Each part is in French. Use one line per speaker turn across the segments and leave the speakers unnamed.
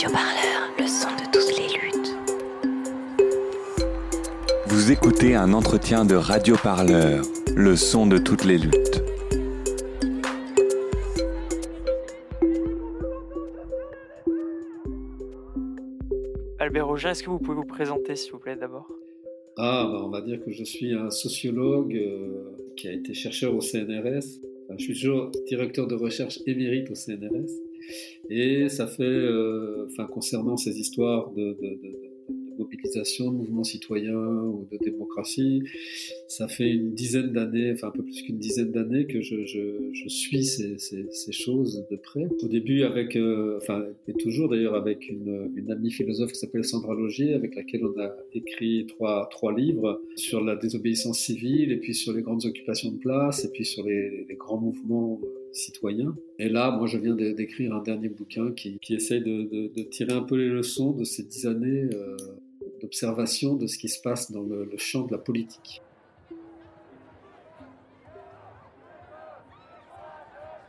Radio Parleur, le son de toutes les luttes.
Vous écoutez un entretien de Radio Parleur, le son de toutes les luttes.
Albert Roger, est-ce que vous pouvez vous présenter, s'il vous plaît, d'abord?
Ah, bah, on va dire que je suis un sociologue euh, qui a été chercheur au CNRS. Enfin, je suis toujours directeur de recherche émérite au CNRS. Et ça fait, euh, concernant ces histoires de, mobilisation, de mouvements citoyens ou de démocratie. Ça fait une dizaine d'années, enfin un peu plus qu'une dizaine d'années que je, suis ces, choses de près. Au début avec, euh, enfin et toujours d'ailleurs avec une, amie philosophe qui s'appelle Sandra Logier, avec laquelle on a écrit trois, trois livres sur la désobéissance civile et puis sur les grandes occupations de place et puis sur les, les grands mouvements citoyens. Et là, moi, je viens d'écrire un dernier bouquin qui, qui essaye de, tirer un peu les leçons de ces dix années euh, d'observation de ce qui se passe dans le, champ de la politique.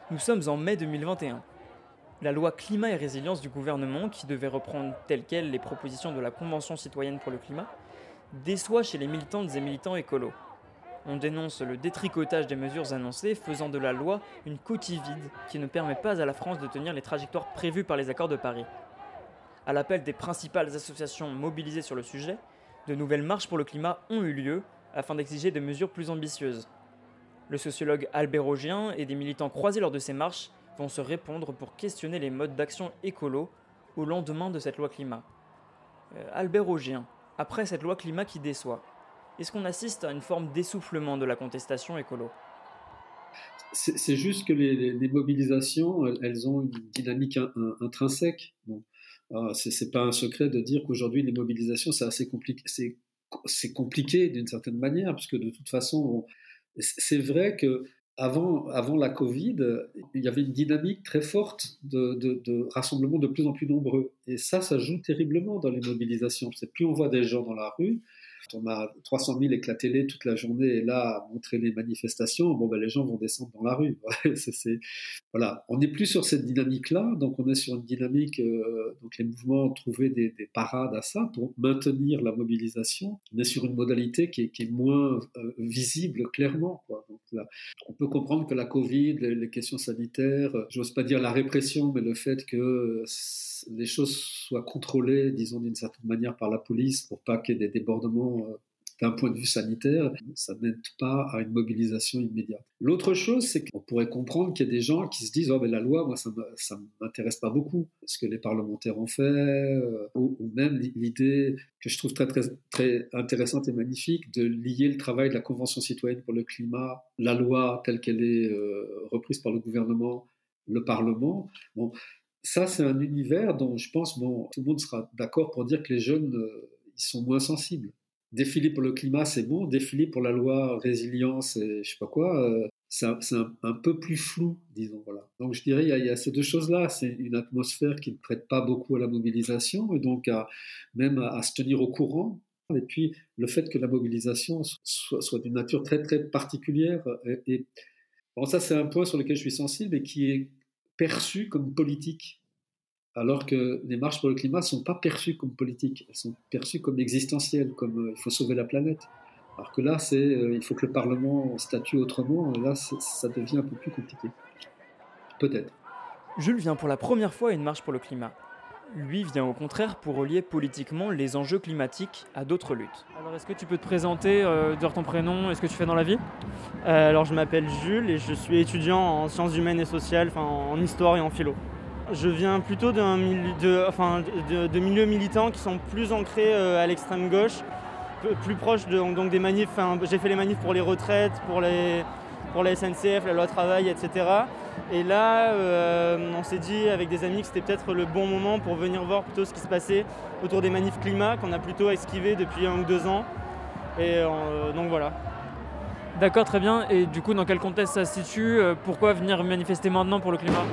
Nous sommes en mai 2021. La loi climat et résilience du gouvernement, qui devait reprendre telles quelles les propositions de la Convention citoyenne pour le climat, déçoit chez les militantes et militants écolos. On dénonce le détricotage des mesures annoncées, faisant de la loi une coquille vide qui ne permet pas à la France de tenir les trajectoires prévues par les accords de Paris. À l'appel des principales associations mobilisées sur le sujet, de nouvelles marches pour le climat ont eu lieu afin d'exiger des mesures plus ambitieuses. Le sociologue Albert Augien et des militants croisés lors de ces marches vont se répondre pour questionner les modes d'action écolo au lendemain de cette loi climat. Euh, Albert Augien, après cette loi climat qui déçoit, est-ce qu'on assiste à une forme d'essoufflement de la contestation écolo?
C'est juste que les, mobilisations, elles ont une dynamique in, in, intrinsèque. Bon. Ah, c'est pas un secret de dire qu'aujourd'hui les mobilisations c'est assez compliqué, c'est compliqué d'une certaine manière, puisque de toute façon, c'est vrai que avant, avant la Covid, il y avait une dynamique très forte de, de, de de plus en plus nombreux. Et ça, ça joue terriblement dans les mobilisations. C'est plus on voit des gens dans la rue, on a 300 000 éclatés toute la journée et là à montrer les manifestations, bon ben les gens vont descendre dans la rue. c'est, voilà, on n'est plus sur cette dynamique-là, donc on est sur une dynamique, euh, donc les mouvements ont trouvé des, des, parades à ça pour maintenir la mobilisation. On est sur une modalité qui est, moins euh, visible clairement. On peut comprendre que la Covid, les, questions sanitaires, j'ose pas dire la répression, mais le fait que les choses soient contrôlées, disons d'une certaine manière par la police pour pas qu'il y ait des débordements d'un point de vue sanitaire, ça n'aide pas à une mobilisation immédiate. L'autre chose, c'est qu'on pourrait comprendre qu'il y a des gens qui se disent oh la loi, moi ça ne m'intéresse pas beaucoup, ce que les parlementaires ont fait, euh, ou, même l'idée que je trouve très, très très intéressante et magnifique de lier le travail de la Convention citoyenne pour le climat, la loi telle qu'elle est euh, reprise par le gouvernement, le Parlement. Bon, ça c'est un univers dont je pense bon tout le monde sera d'accord pour dire que les jeunes euh, ils sont moins sensibles défiler pour le climat, c'est bon. Défiler pour la loi résilience et je sais pas quoi, euh, c'est un, peu plus flou, disons. Voilà. Donc je dirais, il y a, ces deux choses-là. C'est une atmosphère qui ne prête pas beaucoup à la mobilisation et donc même à, se tenir au courant. Et puis le fait que la mobilisation soit, d'une nature très très particulière. Bon, ça c'est un point sur lequel je suis sensible et qui est perçu comme politique alors que les marches pour le climat ne sont pas perçues comme politiques, elles sont perçues comme existentielles, comme euh, il faut sauver la planète. Alors que là, c'est euh, il faut que le Parlement statue autrement, et là, ça devient un peu plus compliqué. Peut-être.
Jules vient pour la première fois à une marche pour le climat. Lui vient au contraire pour relier politiquement les enjeux climatiques à d'autres luttes. Alors est-ce que tu peux te présenter, euh, dire ton prénom et ce que tu fais dans la vie?
Euh, Alors je m'appelle Jules et je suis étudiant en sciences humaines et sociales, enfin en histoire et en philo. Je viens plutôt de, enfin, de, milieux militants qui sont plus ancrés euh, à l'extrême gauche, plus proches donc des manifs. J'ai fait les manifs pour les retraites, pour les, pour la SNCF, la loi travail, etc. Et là, euh, on s'est dit avec des amis que c'était peut-être le bon moment pour venir voir plutôt ce qui se passait autour des manifs climat qu'on a plutôt esquivé depuis un ou deux ans. Et euh, donc voilà.
D'accord, très bien. Et du coup, dans quel contexte ça se situe? Pourquoi venir manifester maintenant pour le climat?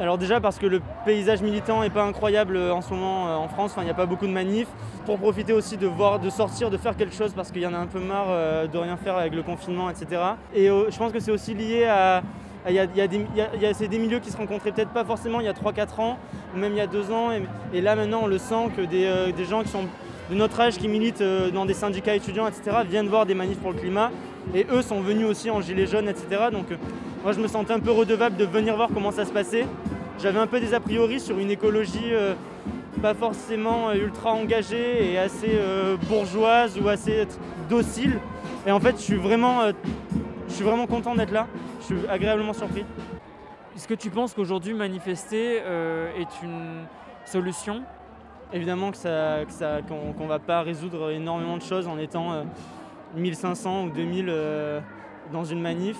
Alors déjà parce que le paysage militant n'est pas incroyable en ce moment en France, il n'y a pas beaucoup de manifs. Pour profiter aussi de voir, de sortir, de faire quelque chose parce qu'il y en a un peu marre de rien faire avec le confinement, etc. Et euh, je pense que c'est aussi lié à,
il y a, des, milieux qui se rencontraient peut-être pas forcément il y a 3-4 ans, ou même il y a 2 ans. Et, là maintenant on le sent que des, des, gens qui sont de notre âge, qui militent dans des syndicats étudiants, etc., viennent voir des manifs pour le climat. Et eux sont venus aussi en gilets jaunes, etc. Donc moi je me sentais un peu redevable de venir voir comment ça se passait. J'avais un peu des a priori sur une écologie pas forcément ultra engagée et assez euh, bourgeoise ou assez docile. Et en fait, je suis vraiment, euh, je suis vraiment content d'être là. Je suis agréablement surpris.
Est-ce que tu penses qu'aujourd'hui manifester euh, est une solution?
Évidemment que ça, qu'on, ne va pas résoudre énormément de choses en étant 1500 ou 2000 dans une manif.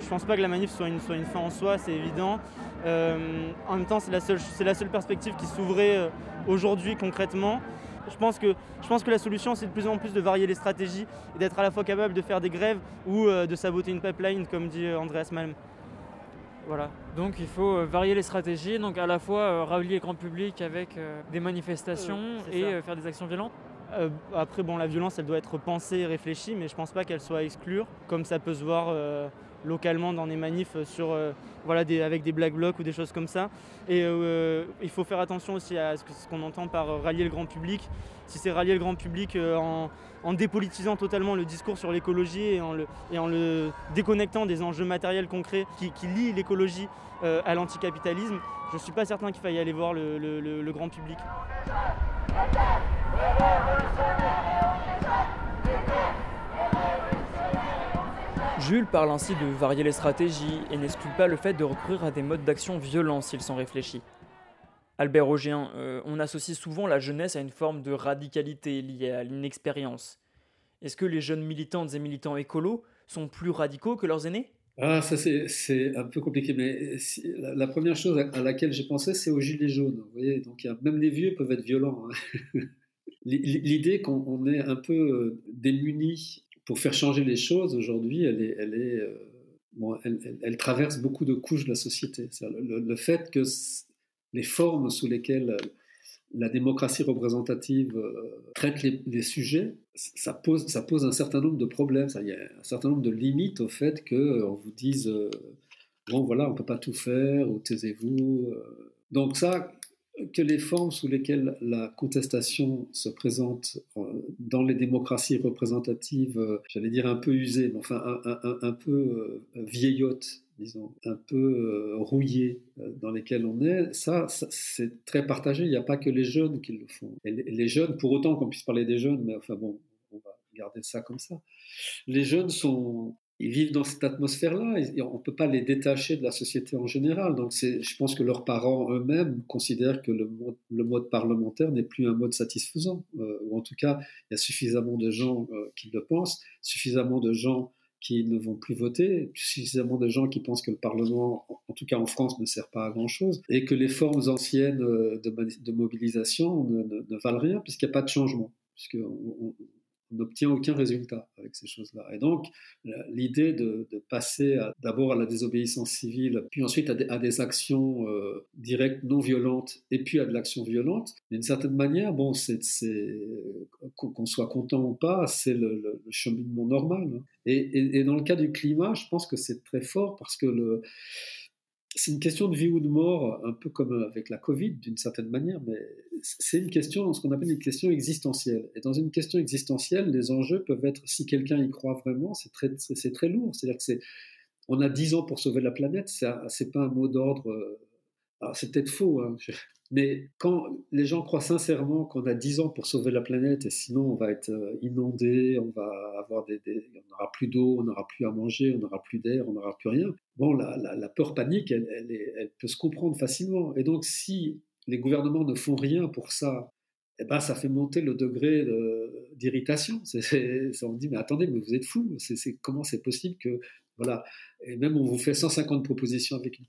Je pense pas que la manif soit une, soit une fin en soi, c'est évident. en même temps, c'est la seule, c'est la seule perspective qui s'ouvrait aujourd'hui concrètement. Je pense, que, je pense que la solution, c'est de plus en plus de varier les stratégies et d'être à la fois capable de faire des grèves ou euh, de saboter une pipeline, comme dit euh, Andreas Malm.
Voilà. Donc il faut euh, varier les stratégies, donc à la fois rallier le grand public avec des manifestations et faire des actions violentes.
Après, bon, la violence, elle doit être pensée et réfléchie, mais je pense pas qu'elle soit à exclure, comme ça peut se voir localement dans des manifs sur, euh, voilà, des, avec des black blocs ou des choses comme ça. Et euh, il faut faire attention aussi à ce qu'on entend par rallier le grand public. Si c'est rallier le grand public euh, en, dépolitisant totalement le discours sur l'écologie et, en le, déconnectant des enjeux matériels concrets qui, lient l'écologie à l'anticapitalisme, je ne suis pas certain qu'il faille aller voir le grand public.
Jules parle ainsi de varier les stratégies et n'exclut pas le fait de recourir à des modes d'action violents s'ils sont réfléchis. Albert Augien, euh, on associe souvent la jeunesse à une forme de radicalité liée à l'inexpérience. Est-ce que les jeunes militantes et militants écolos sont plus radicaux que leurs aînés?
Ah, ça c'est un peu compliqué, mais la, première chose à laquelle j'ai pensé, c'est aux gilets jaunes. Vous voyez, donc même les vieux peuvent être violents. Hein. L'idée qu'on est un peu euh, démunis pour faire changer les choses, aujourd'hui, elle, est, elle, est, euh, elle, traverse beaucoup de couches de la société. Le, fait que les formes sous lesquelles la démocratie représentative euh, traite les, sujets, ça pose, ça pose un certain nombre de problèmes. Il y a un certain nombre de limites au fait qu'on euh, vous dise bon voilà, on ne peut pas tout faire, ou taisez-vous. Donc ça, que les formes sous lesquelles la contestation se présente euh, dans les démocraties représentatives, euh, j'allais dire un peu usées, mais enfin un, peu euh, vieillottes, disons, un peu rouillées dans lesquelles on est, ça, c'est très partagé. Il n'y a pas que les jeunes qui le font. Les jeunes, pour autant qu'on puisse parler des jeunes, mais enfin bon, on va garder ça comme ça. Les jeunes sont, ils vivent dans cette atmosphère-là. On ne peut pas les détacher de la société en général. Donc, je pense que leurs parents eux-mêmes considèrent que le mode, le mode parlementaire n'est plus un mode satisfaisant. Euh, ou en tout cas, il y a suffisamment de gens euh, qui le pensent, suffisamment de gens qui ne vont plus voter, suffisamment de gens qui pensent que le Parlement, en tout cas en France, ne sert pas à grand-chose, et que les formes anciennes euh, de, mobilisation ne, valent rien, puisqu'il n'y a pas de changement. On n'obtient aucun résultat avec ces choses-là. Et donc, l'idée de, passer d'abord à la désobéissance civile, puis ensuite à des, actions euh, directes non violentes, et puis à de l'action violente, d'une certaine manière, bon, c'est, qu'on soit content ou pas, c'est le, cheminement normal. Hein. Et, et, dans le cas du climat, je pense que c'est très fort parce que le, c'est une question de vie ou de mort, un peu comme avec la Covid d'une certaine manière, mais c'est une question, ce qu'on appelle une question existentielle. Et dans une question existentielle, les enjeux peuvent être, si quelqu'un y croit vraiment, c'est très, très lourd. C'est-à-dire que c'est, on a 10 ans pour sauver la planète, c'est pas un mot d'ordre. Euh, c'est peut-être faux, hein, mais quand les gens croient sincèrement qu'on a 10 ans pour sauver la planète et sinon on va être euh, inondé, on va avoir des, on n'aura plus d'eau, on n'aura plus à manger, on n'aura plus d'air, on n'aura plus rien. Bon, la, la, peur panique, elle, elle, peut se comprendre facilement. Et donc si les gouvernements ne font rien pour ça, eh ben, ça fait monter le degré d'irritation. On dit, mais attendez, mais vous êtes fous. C'est, comment c'est possible que. Voilà. Et même on vous fait 150 propositions avec une,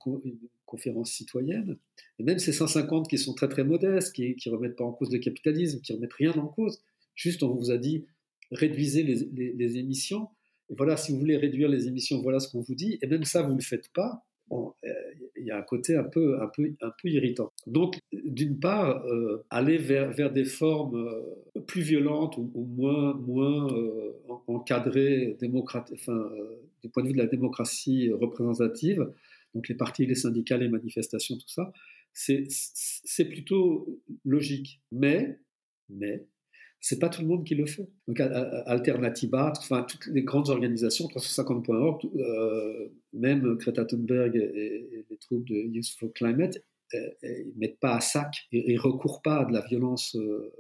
conférence citoyenne. Et même ces 150 qui sont très très modestes, qui ne remettent pas en cause le capitalisme, qui ne remettent rien en cause. Juste, on vous a dit, réduisez les, les émissions. Et voilà, si vous voulez réduire les émissions, voilà ce qu'on vous dit. Et même ça, vous ne le faites pas il euh, y a un côté un peu, un peu, un peu irritant. Donc, d'une part, euh, aller vers, vers des formes euh, plus violentes ou, moins, moins encadrées, enfin, du point de vue de la démocratie représentative, donc les partis, les syndicats, les manifestations, tout ça, c'est plutôt logique. Mais, mais, c'est pas tout le monde qui le fait. Donc Alternativa, toutes les grandes organisations, 350.org, euh, même Greta Thunberg et, les troupes de Youth for Climate, euh, ils mettent pas à sac et, recourent pas à de la violence. Euh,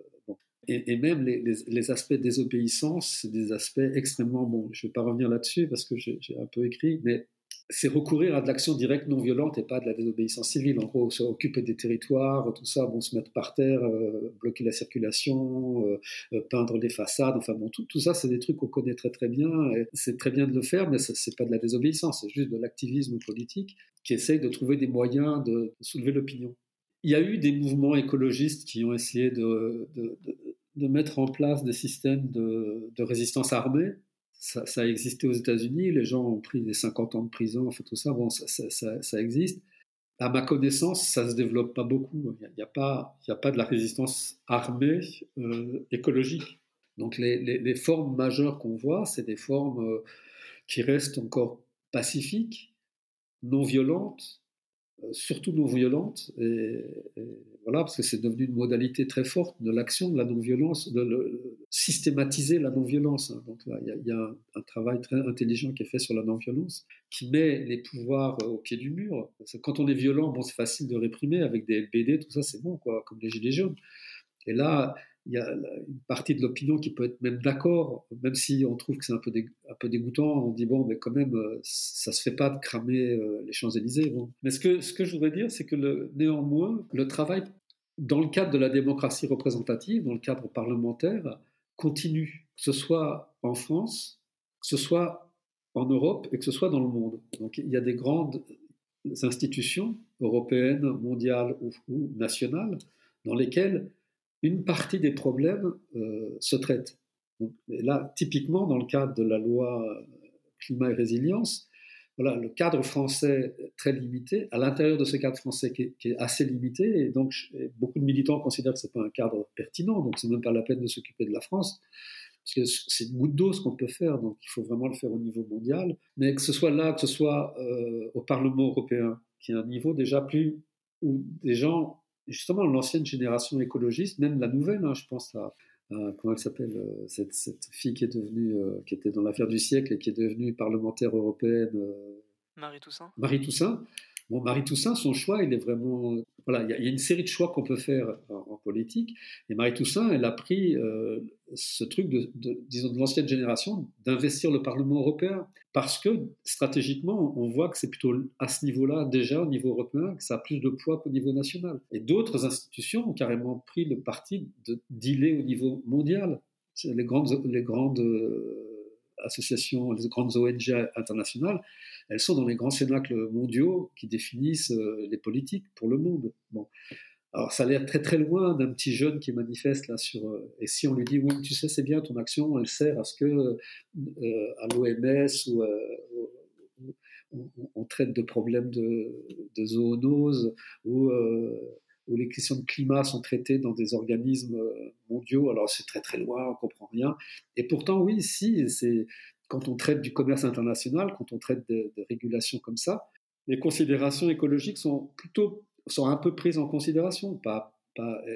et, même les, les, aspects de désobéissance, c'est des aspects extrêmement bons. Je vais pas revenir là-dessus parce que j'ai un peu écrit, mais c'est recourir à de l'action directe non violente et pas de la désobéissance civile. En gros, s'occuper des territoires, tout ça, bon, se mettre par terre, euh, bloquer la circulation, euh, euh, peindre des façades, enfin bon, tout, ça, c'est des trucs qu'on connaît très très bien. C'est très bien de le faire, mais c'est pas de la désobéissance, c'est juste de l'activisme politique qui essaye de trouver des moyens de, soulever l'opinion. Il y a eu des mouvements écologistes qui ont essayé de mettre en place des systèmes de, résistance armée ça, a existé aux États-Unis, les gens ont pris des 50 ans de prison, fait tout ça, bon, ça, existe. À ma connaissance, ça ne se développe pas beaucoup. Il n'y a, pas, de la résistance armée euh, écologique. Donc les, formes majeures qu'on voit, c'est des formes euh, qui restent encore pacifiques, non violentes, surtout non violente, et, voilà, parce que c'est devenu une modalité très forte de l'action de la non-violence, de systématiser la non-violence. Hein. Donc là, il y, a, un, travail très intelligent qui est fait sur la non-violence, qui met les pouvoirs euh, au pied du mur. quand on est violent, bon, c'est facile de réprimer avec des LBD, tout ça, c'est bon, quoi, comme les gilets jaunes. Et là, il y a une partie de l'opinion qui peut être même d'accord, même si on trouve que c'est un peu, dégoûtant, on dit bon, mais quand même, euh, ça se fait pas de cramer euh, les Champs-Élysées. Mais ce que, je voudrais dire, c'est que néanmoins, le travail dans le cadre de la démocratie représentative, dans le cadre parlementaire, continue, que ce soit en France, que ce soit en Europe et que ce soit dans le monde. Donc il y a des grandes institutions européennes, mondiales ou nationales dans lesquelles une partie des problèmes euh, se traite. là, typiquement, dans le cadre de la loi euh, climat et résilience, voilà, le cadre français est très limité. À l'intérieur de ce cadre français qui est, assez limité, et donc beaucoup de militants considèrent que ce n'est pas un cadre pertinent, donc c'est même pas la peine de s'occuper de la France, parce que c'est une goutte d'eau ce qu'on peut faire, donc il faut vraiment le faire au niveau mondial. Mais que ce soit là, que ce soit euh, au Parlement européen, qui est un niveau déjà plus où des gens justement l'ancienne génération écologiste, même la nouvelle, hein, je pense à, comment elle s'appelle, euh, cette, fille qui est devenue, euh, qui était dans l'affaire du siècle et qui est devenue parlementaire européenne. Euh,
Marie Toussaint.
Marie Toussaint. Bon, Marie Toussaint, son choix, il est vraiment. Voilà, il y, a une série de choix qu'on peut faire Et Marie Toussaint, elle a pris euh, ce truc, de, disons, de l'ancienne génération, d'investir le Parlement européen. Parce que stratégiquement, on voit que c'est plutôt à ce niveau-là, déjà au niveau européen, que ça a plus de poids qu'au niveau national. Et d'autres institutions ont carrément pris le parti de dealer au niveau mondial. Les grandes, euh, associations, les grandes ONG internationales, elles sont dans les grands cénacles mondiaux qui définissent euh, les politiques pour le monde. Alors ça a l'air très très loin d'un petit jeune qui manifeste là sur. Euh, et si on lui dit oui, tu sais, c'est bien ton action, elle sert à ce que euh, à l'OMS ou on, traite de problèmes de, de zoonose ou où les questions de climat sont traitées dans des organismes mondiaux. Alors c'est très très loin, on comprend rien. Et pourtant, oui, si, c'est quand on traite du commerce international, quand on traite de, régulation comme ça, les considérations écologiques sont plutôt sont un peu prises en considération, pas,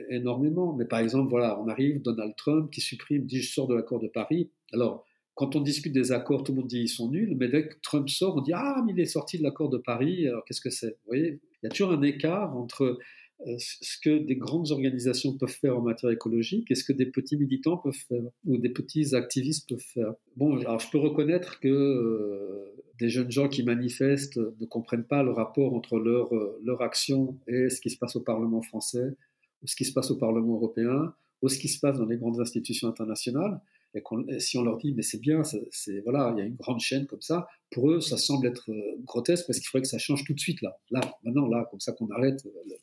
énormément, mais par exemple, voilà, on arrive, Donald Trump qui supprime, dit je sors de l'accord de Paris. Alors, quand on discute des accords, tout le monde dit ils sont nuls, mais dès que Trump sort, on dit ah, mais il est sorti de l'accord de Paris, alors qu'est-ce que c'est? Vous voyez, il y a toujours un écart entre euh, ce que des grandes organisations peuvent faire en matière écologique et ce que des petits militants peuvent faire ou des petits activistes peuvent faire. Bon, alors je peux reconnaître que euh, des jeunes gens qui manifestent ne comprennent pas le rapport entre leur, euh, leur action et ce qui se passe au Parlement français ou ce qui se passe au Parlement européen ou ce qui se passe dans les grandes institutions internationales. Et, si on leur dit mais c'est bien, c'est voilà, il y a une grande chaîne comme ça, pour eux ça semble être euh, grotesque parce qu'il faudrait que ça change tout de suite là, là, maintenant là, comme ça qu'on arrête euh,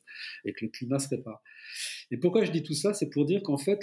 et que le climat se répare. Et pourquoi je dis tout ça, c'est pour dire qu'en fait,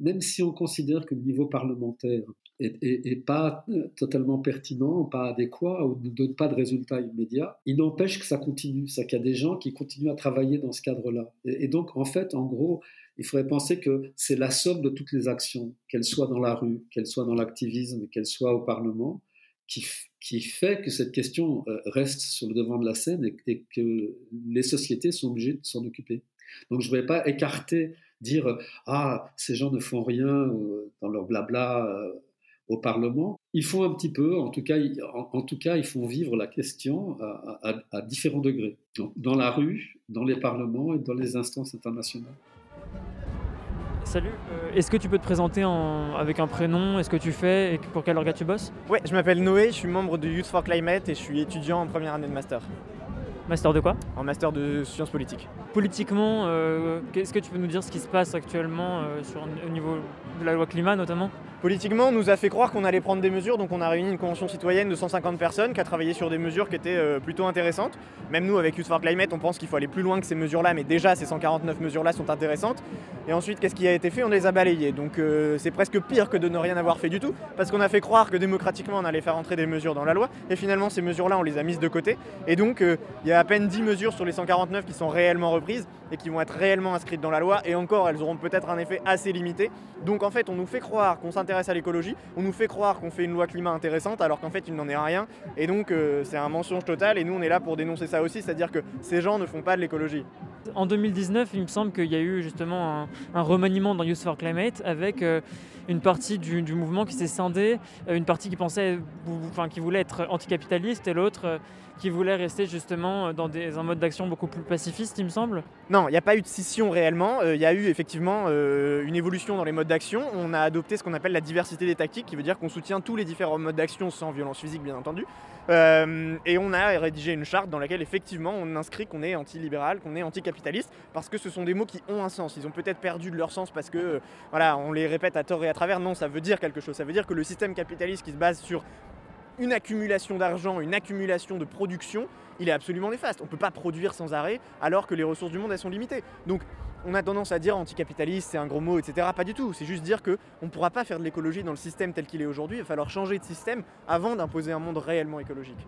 même si on considère que le niveau parlementaire est, pas totalement pertinent, pas adéquat ou ne donne pas de résultats immédiats, il n'empêche que ça continue, c'est qu'il y a des gens qui continuent à travailler dans ce cadre-là. et donc en fait, en gros, il faudrait penser que c'est la somme de toutes les actions, qu'elles soient dans la rue, qu'elles soient dans l'activisme, qu'elles soient au Parlement, qui, fait que cette question euh, reste sur le devant de la scène et, que les sociétés sont obligées de s'en occuper. Donc je ne voudrais pas écarter, dire ah ces gens ne font rien euh, dans leur blabla euh, au Parlement. Ils font un petit peu, en tout cas, en, tout cas, ils font vivre la question à, différents degrés, dans la rue, dans les parlements et dans les instances internationales.
Salut, euh, est-ce que tu peux te présenter avec un prénom Est-ce que tu fais et pour quel organe tu bosses?
Ouais, je m'appelle Noé, je suis membre de Youth for Climate et je suis étudiant en première année de master.
Master de quoi
En master de sciences politiques.
Politiquement, euh, est-ce que tu peux nous dire ce qui se passe actuellement euh, sur, au niveau de la loi climat notamment
Politiquement, on nous a fait croire qu'on allait prendre des mesures, donc on a réuni une convention citoyenne de 150 personnes qui a travaillé sur des mesures qui étaient euh, plutôt intéressantes. Même nous, avec Youth for Climate, on pense qu'il faut aller plus loin que ces mesures-là, mais déjà ces 149 mesures-là sont intéressantes. Et ensuite, qu'est-ce qui a été fait? On les a balayées. Donc c'est presque pire que de ne rien avoir fait du tout, parce qu'on a fait croire que démocratiquement on allait faire entrer des mesures dans la loi, et finalement ces mesures-là on les a mises de côté. Et donc il y a à peine 10 mesures sur les 149 qui sont réellement reprises et qui vont être réellement inscrites dans la loi, et encore elles auront peut-être un effet assez limité. Donc en fait, on nous fait croire qu'on s'intéresse à l'écologie, on nous fait croire qu'on fait une loi climat intéressante alors qu'en fait il n'en est rien. Et donc euh, c'est un mensonge total et nous on est là pour dénoncer ça aussi, c'est-à-dire que ces gens ne font pas de l'écologie.
En 2019, il me semble qu'il y a eu justement un, remaniement dans Youth for Climate avec euh, une partie du, mouvement qui s'est scindée, euh, une partie qui pensait, qui voulait être anticapitaliste et l'autre qui voulait rester justement dans des, un mode d'action beaucoup plus pacifiste, il me semble
Non, il n'y a pas eu de scission réellement. Euh, il y a eu effectivement euh, une évolution dans les modes d'action. On a adopté ce qu'on appelle la diversité des tactiques, qui veut dire qu'on soutient tous les différents modes d'action sans violence physique, bien entendu. Euh, et on a rédigé une charte dans laquelle effectivement on inscrit qu'on est anti-libéral, qu'on est anticapitaliste, parce que ce sont des mots qui ont un sens. Ils ont peut-être perdu de leur sens parce que voilà, on les répète à tort et à travers. Non, ça veut dire quelque chose. Ça veut dire que le système capitaliste qui se base sur une accumulation d'argent, une accumulation de production, il est absolument néfaste. On ne peut pas produire sans arrêt alors que les ressources du monde elles sont limitées. Donc on a tendance à dire anticapitaliste, c'est un gros mot, etc. Pas du tout. C'est juste dire qu'on ne pourra pas faire de l'écologie dans le système tel qu'il est aujourd'hui. Il va falloir changer de système avant d'imposer un monde réellement écologique.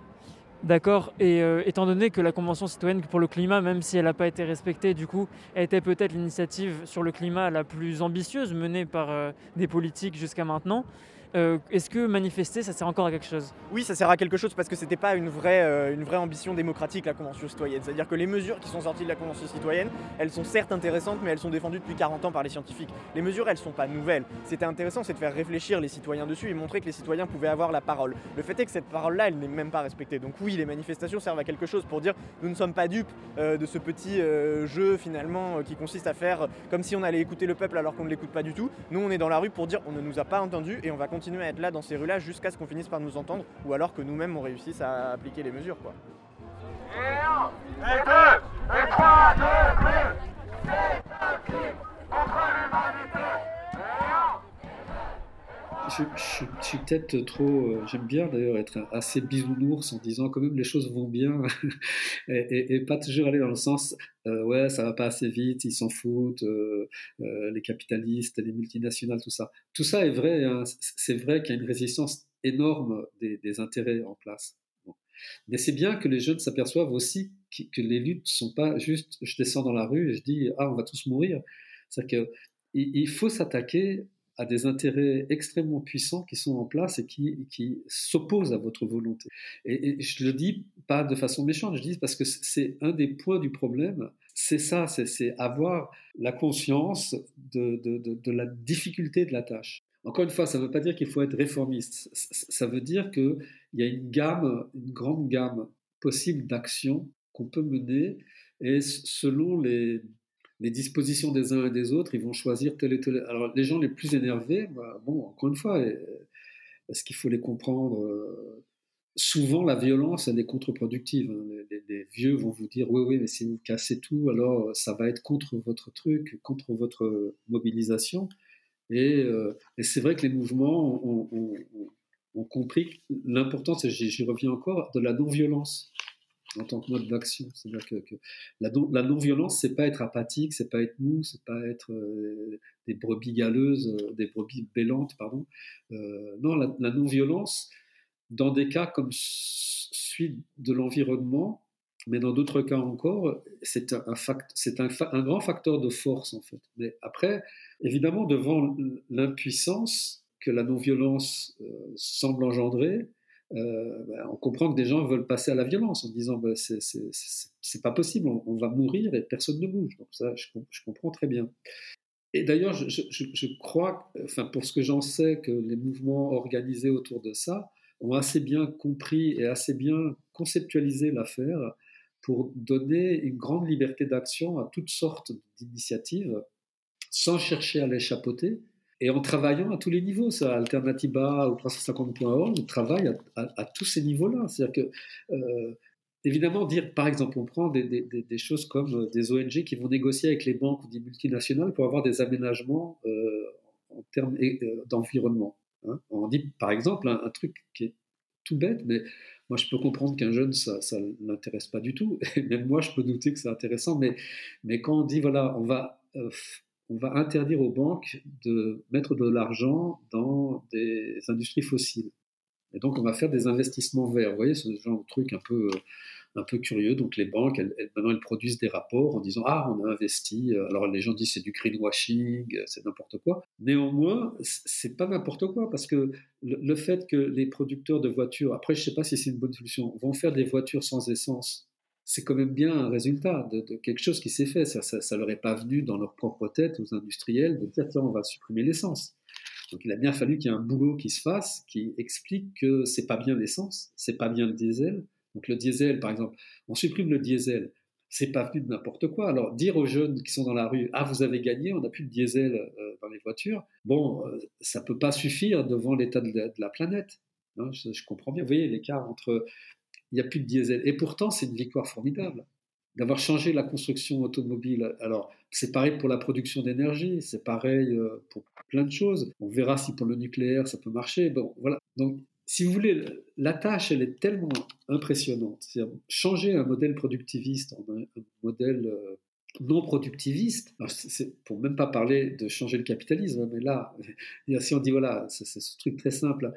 D'accord. Et euh, étant donné que la Convention citoyenne pour le climat, même si elle n'a pas été respectée, du coup, était peut-être l'initiative sur le climat la plus ambitieuse menée par euh, des politiques jusqu'à maintenant, euh, est-ce que manifester, ça sert encore à quelque chose
Oui, ça sert à quelque chose parce que c'était pas une vraie, euh, une vraie ambition démocratique, la Convention citoyenne. C'est-à-dire que les mesures qui sont sorties de la Convention citoyenne, elles sont certes intéressantes, mais elles sont défendues depuis 40 ans par les scientifiques. Les mesures, elles sont pas nouvelles. C'était intéressant, c'est de faire réfléchir les citoyens dessus et montrer que les citoyens pouvaient avoir la parole. Le fait est que cette parole-là, elle n'est même pas respectée. Donc oui, les manifestations servent à quelque chose pour dire nous ne sommes pas dupes euh, de ce petit jeu finalement qui consiste à faire comme si on allait écouter le peuple alors qu'on ne l'écoute pas du tout. Nous, on est dans la rue pour dire on ne nous a pas entendus et on va continuer à être là dans ces rues-là jusqu'à ce qu'on finisse par nous entendre ou alors que nous-mêmes on réussisse à appliquer les mesures. Quoi.
Je, suis peut-être trop. Euh, j'aime bien d'ailleurs être assez bisounours en disant quand même les choses vont bien et, pas toujours aller dans le sens euh, ouais, ça va pas assez vite, ils s'en foutent, euh, les capitalistes, les multinationales, tout ça. Tout ça est vrai. Hein. c'est vrai qu'il y a une résistance énorme des, intérêts en place. Mais c'est bien que les jeunes s'aperçoivent aussi que, les luttes sont pas juste je descends dans la rue et je dis ah on va tous mourir. C'est-à-dire qu'il faut s'attaquer à des intérêts extrêmement puissants qui sont en place et qui, qui s'opposent à votre volonté. Et, je le dis pas de façon méchante, je dis parce que c'est un des points du problème. C'est ça, c'est avoir la conscience de, de, de, la difficulté de la tâche. Encore une fois, ça ne veut pas dire qu'il faut être réformiste. Ça veut dire qu'il y a une gamme, une grande gamme possible d'actions qu'on peut mener et selon les les dispositions des uns et des autres, ils vont choisir tel et tel. Alors, les gens les plus énervés, bah, bon, encore une fois, est-ce qu'il faut les comprendre euh, Souvent, la violence, elle est contre-productive. Hein. Les, vieux vont vous dire Oui, oui, mais si vous cassez tout, alors euh, ça va être contre votre truc, contre votre mobilisation. Et, euh, c'est vrai que les mouvements ont, ont compris l'importance, et j'y reviens encore, de la non-violence en tant que mode d'action. C'est-à-dire que, la, non-violence, c'est pas être apathique, c'est pas être mou, c'est pas être euh, des brebis galeuses, euh, des brebis bêlantes, pardon. Euh, non, la, non-violence, dans des cas comme celui de l'environnement, mais dans d'autres cas encore, c'est un, un, un, grand facteur de force en fait. Mais après, évidemment, devant l'impuissance que la non-violence semble engendrer, euh, ben, on comprend que des gens veulent passer à la violence en disant ben, c'est pas possible, on, va mourir et personne ne bouge. Donc ça, je, comprends très bien. Et d'ailleurs, je, je, crois, enfin pour ce que j'en sais, que les mouvements organisés autour de ça ont assez bien compris et assez bien conceptualisé l'affaire pour donner une grande liberté d'action à toutes sortes d'initiatives sans chercher à les chapeauter et en travaillant à tous les niveaux, ça, Alternativa ou 350.org, on travaille à, tous ces niveaux-là. C'est-à-dire que, euh, évidemment, dire, par exemple, on prend des, choses comme euh, des ONG qui vont négocier avec les banques ou des multinationales pour avoir des aménagements euh, en termes d'environnement. Hein. On dit, par exemple, un, truc qui est tout bête, mais moi, je peux comprendre qu'un jeune, ça ne l'intéresse pas du tout. Même moi, je peux douter que c'est intéressant. Mais quand on dit, voilà, on va on va interdire aux banques de mettre de l'argent dans des industries fossiles. Et donc, on va faire des investissements verts. Vous voyez, ce genre de truc un peu, un peu curieux. Donc, les banques, maintenant, elles produisent des rapports en disant Ah, on a investi. Alors, les gens disent c'est du greenwashing, c'est n'importe quoi. Néanmoins, c'est pas n'importe quoi parce que le, fait que les producteurs de voitures, après, je sais pas si c'est une bonne solution, vont faire des voitures sans essence c'est quand même bien un résultat de, quelque chose qui s'est fait. Ça, ça, leur est pas venu dans leur propre tête aux industriels de dire tiens on va supprimer l'essence. Donc il a bien fallu qu'il y ait un boulot qui se fasse qui explique que c'est pas bien l'essence, c'est pas bien le diesel. Donc le diesel par exemple, on supprime le diesel, c'est pas venu de n'importe quoi. Alors dire aux jeunes qui sont dans la rue ah vous avez gagné, on n'a plus de diesel euh, dans les voitures, bon euh, ça peut pas suffire devant l'état de, la planète. Hein, je, je, comprends bien. Vous voyez l'écart entre il n'y a plus de diesel. Et pourtant, c'est une victoire formidable d'avoir changé la construction automobile. Alors, c'est pareil pour la production d'énergie, c'est pareil euh, pour plein de choses. On verra si pour le nucléaire ça peut marcher. Bon, voilà. Donc, si vous voulez, la tâche, elle est tellement impressionnante. C'est changer un modèle productiviste en un, modèle euh, non productiviste. Pour même pas parler de changer le capitalisme, mais là, si on dit voilà, c'est ce truc très simple.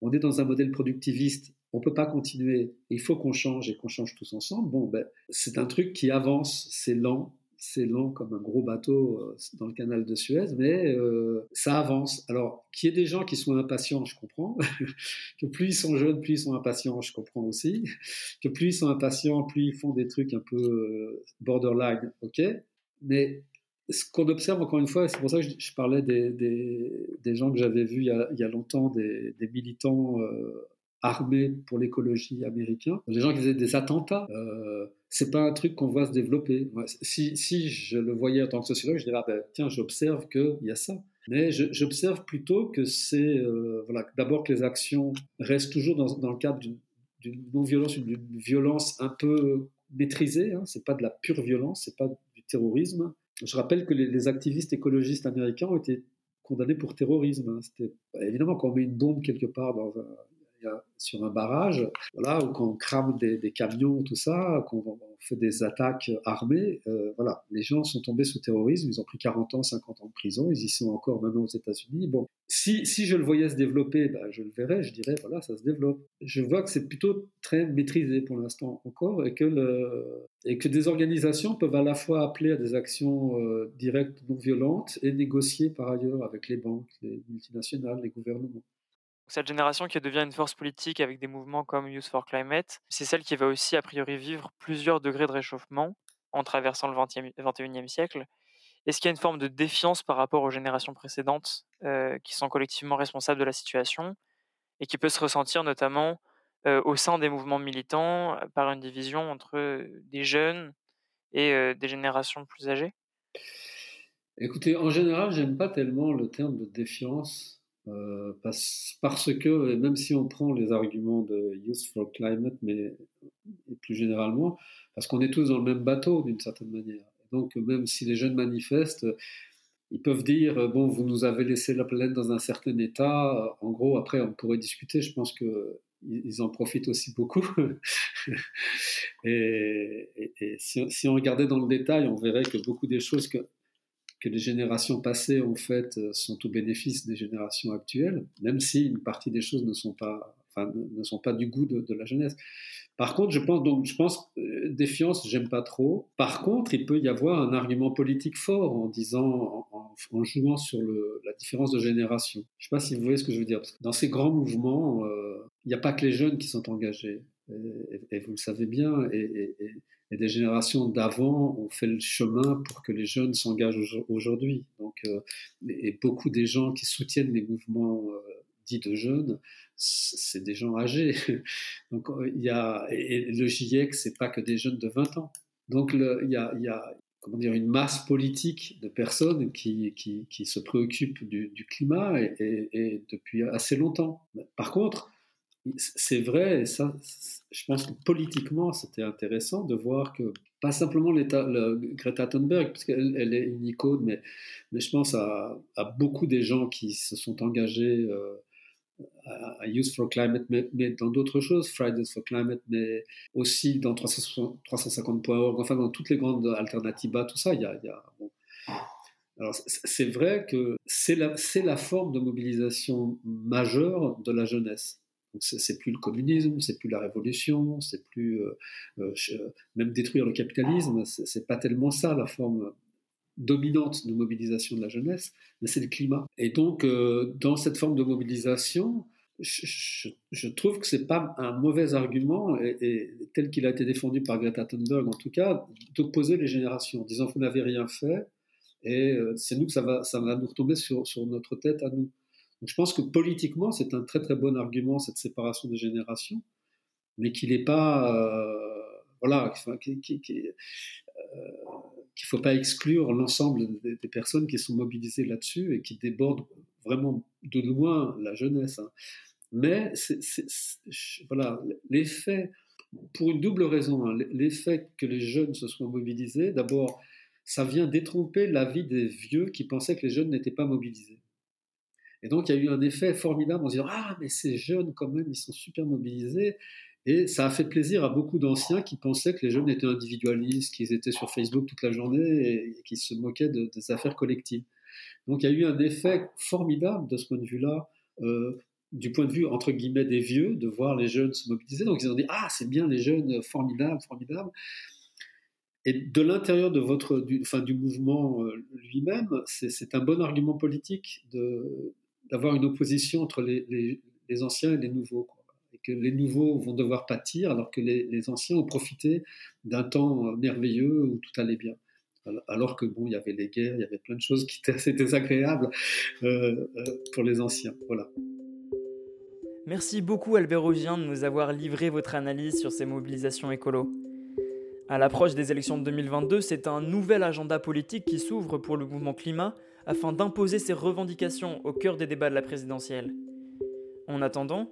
On est dans un modèle productiviste on peut pas continuer, il faut qu'on change et qu'on change tous ensemble. Bon, ben, c'est un truc qui avance, c'est lent, c'est lent comme un gros bateau euh, dans le canal de Suez, mais euh, ça avance. Alors, qu'il y ait des gens qui sont impatients, je comprends. que plus ils sont jeunes, plus ils sont impatients, je comprends aussi. Que plus ils sont impatients, plus ils font des trucs un peu euh, borderline, ok. Mais ce qu'on observe encore une fois, c'est pour ça que je, parlais des, gens que j'avais vus il y, a, longtemps, des, militants armés pour l'écologie américain, des gens qui faisaient des attentats. Euh, c'est pas un truc qu'on voit se développer. Si, si, je le voyais en tant que sociologue, je dirais, ah ben, tiens, j'observe qu'il y a ça. Mais j'observe plutôt que c'est, euh, voilà, d'abord que les actions restent toujours dans, le cadre d'une non-violence, d'une violence un peu maîtrisée. Hein. C'est pas de la pure violence, c'est pas du terrorisme. Je rappelle que les, les activistes écologistes américains ont été condamnés pour terrorisme. Hein. Évidemment quand on met une bombe quelque part dans un, sur un barrage, voilà, ou quand on crame des, camions, tout ça, quand on, fait des attaques armées, euh, voilà, les gens sont tombés sous terrorisme, ils ont pris 40 ans, 50 ans de prison, ils y sont encore maintenant aux États-Unis. Bon, si, je le voyais se développer, ben, je le verrais, je dirais, voilà, ça se développe. Je vois que c'est plutôt très maîtrisé pour l'instant encore, et que, le, et que des organisations peuvent à la fois appeler à des actions euh, directes non violentes et négocier par ailleurs avec les banques, les multinationales, les gouvernements.
Cette génération qui devient une force politique avec des mouvements comme Youth for Climate, c'est celle qui va aussi a priori vivre plusieurs degrés de réchauffement en traversant le 21e siècle. Est-ce qu'il y a une forme de défiance par rapport aux générations précédentes euh, qui sont collectivement responsables de la situation et qui peut se ressentir notamment euh, au sein des mouvements militants euh, par une division entre des jeunes et des générations plus âgées?
Écoutez, en général, j'aime pas tellement le terme de défiance euh, parce, parce, que, même si on prend les arguments de Youth for Climate, mais plus généralement, parce qu'on est tous dans le même bateau d'une certaine manière. Donc, même si les jeunes manifestent, ils peuvent dire bon, vous nous avez laissé la planète dans un certain état. En gros, après, on pourrait discuter. Je pense que ils en profitent aussi beaucoup. et, et, si, on regardait dans le détail, on verrait que beaucoup des choses que que les générations passées, en fait, euh, sont au bénéfice des générations actuelles, même si une partie des choses ne sont pas, enfin, ne sont pas du goût de, la jeunesse. Par contre, je pense, donc, je pense, euh, défiance, j'aime pas trop. Par contre, il peut y avoir un argument politique fort en disant, en, jouant sur le, la différence de génération. Je sais pas si vous voyez ce que je veux dire. Dans ces grands mouvements, euh, il n'y a pas que les jeunes qui sont engagés. Et, vous le savez bien, des générations d'avant ont fait le chemin pour que les jeunes s'engagent aujourd'hui. Donc, euh, et beaucoup des gens qui soutiennent les mouvements euh, dits de jeunes, c'est des gens âgés. Donc, euh, il y a, et le GIEC, c'est pas que des jeunes de 20 ans. Donc, il y a, comment dire, une masse politique de personnes qui, qui, qui se préoccupent du, climat et, et, depuis assez longtemps. Par contre, c'est vrai, et ça, je pense que politiquement, c'était intéressant de voir que, pas simplement le, Greta Thunberg, parce qu'elle elle est une icône, mais, je pense à, beaucoup des gens qui se sont engagés euh, à, Youth for Climate, mais, dans d'autres choses, Fridays for Climate, mais aussi dans 350.org, enfin dans toutes les grandes alternatives, tout ça, il y a. Alors, c'est vrai que c'est la forme de mobilisation majeure de la jeunesse c'est plus le communisme, c'est plus la révolution, c'est plus euh, euh, même détruire le capitalisme. C'est pas tellement ça la forme dominante de mobilisation de la jeunesse, mais c'est le climat. Et donc, euh, dans cette forme de mobilisation, je, trouve que c'est pas un mauvais argument, tel qu'il a été défendu par Greta Thunberg en tout cas, d'opposer les générations, en disant vous n'avez rien fait, et c'est nous que ça va, nous retomber sur notre tête à nous je pense que politiquement, c'est un très très bon argument, cette séparation des générations, mais qu'il n'est pas. Euh, voilà, qu'il ne euh, faut pas exclure l'ensemble des, personnes qui sont mobilisées là-dessus et qui débordent vraiment de loin la jeunesse. Hein. Mais voilà, l'effet, pour une double raison, hein, l'effet que les jeunes se soient mobilisés, d'abord, ça vient détromper la vie des vieux qui pensaient que les jeunes n'étaient pas mobilisés. Et donc, il y a eu un effet formidable en se disant Ah, mais ces jeunes, quand même, ils sont super mobilisés. Et ça a fait plaisir à beaucoup d'anciens qui pensaient que les jeunes étaient individualistes, qu'ils étaient sur Facebook toute la journée et, qui se moquaient de, des affaires collectives. Donc, il y a eu un effet formidable de ce point de vue-là. Euh, du point de vue entre guillemets des vieux, de voir les jeunes se mobiliser. Donc ils ont dit ah c'est bien les jeunes, formidable, formidable. Et de l'intérieur de votre, du, enfin, du mouvement euh, lui-même, c'est un bon argument politique de, d'avoir une opposition entre les, anciens et les nouveaux. Et que les nouveaux vont devoir pâtir alors que les, anciens ont profité d'un temps merveilleux où tout allait bien. Alors que bon, il y avait les guerres, il y avait plein de choses qui étaient assez désagréables euh, euh, pour les anciens. Voilà.
Merci beaucoup Albert Augien de nous avoir livré votre analyse sur ces mobilisations écolo. À l'approche des élections de 2022, c'est un nouvel agenda politique qui s'ouvre pour le mouvement climat afin d'imposer ses revendications au cœur des débats de la présidentielle. En attendant,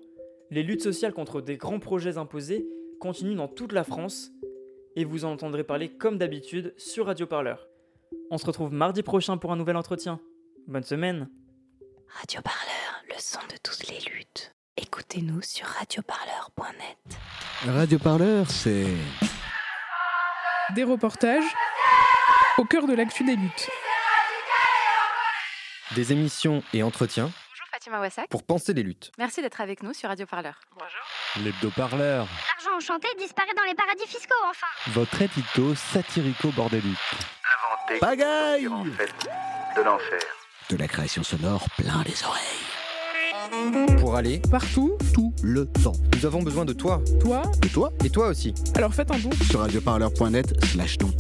les luttes sociales contre des grands projets imposés continuent dans toute la France et vous en entendrez parler comme d'habitude sur Radio Parleur. On se retrouve mardi prochain pour un nouvel entretien. Bonne semaine.
Radio Parleur, le son de toutes les luttes. Écoutez-nous sur radioparleur.net.
Radio Parleur, c'est
des reportages au cœur de l'actu des luttes.
Des émissions et entretiens.
Bonjour Fatima Wassak.
Pour penser les luttes.
Merci d'être avec nous sur Radio Parleur.
Bonjour. L'hebdo-parleur.
L'argent enchanté disparaît dans les paradis fiscaux, enfin.
Votre édito satirico-bordélique.
Inventé. Bagaille en fait de l'enfer.
De la création sonore plein les oreilles.
Pour aller
partout,
tout le temps. Nous avons besoin de toi.
Toi
Et toi Et toi aussi.
Alors faites un don
sur radioparleur.net slash don.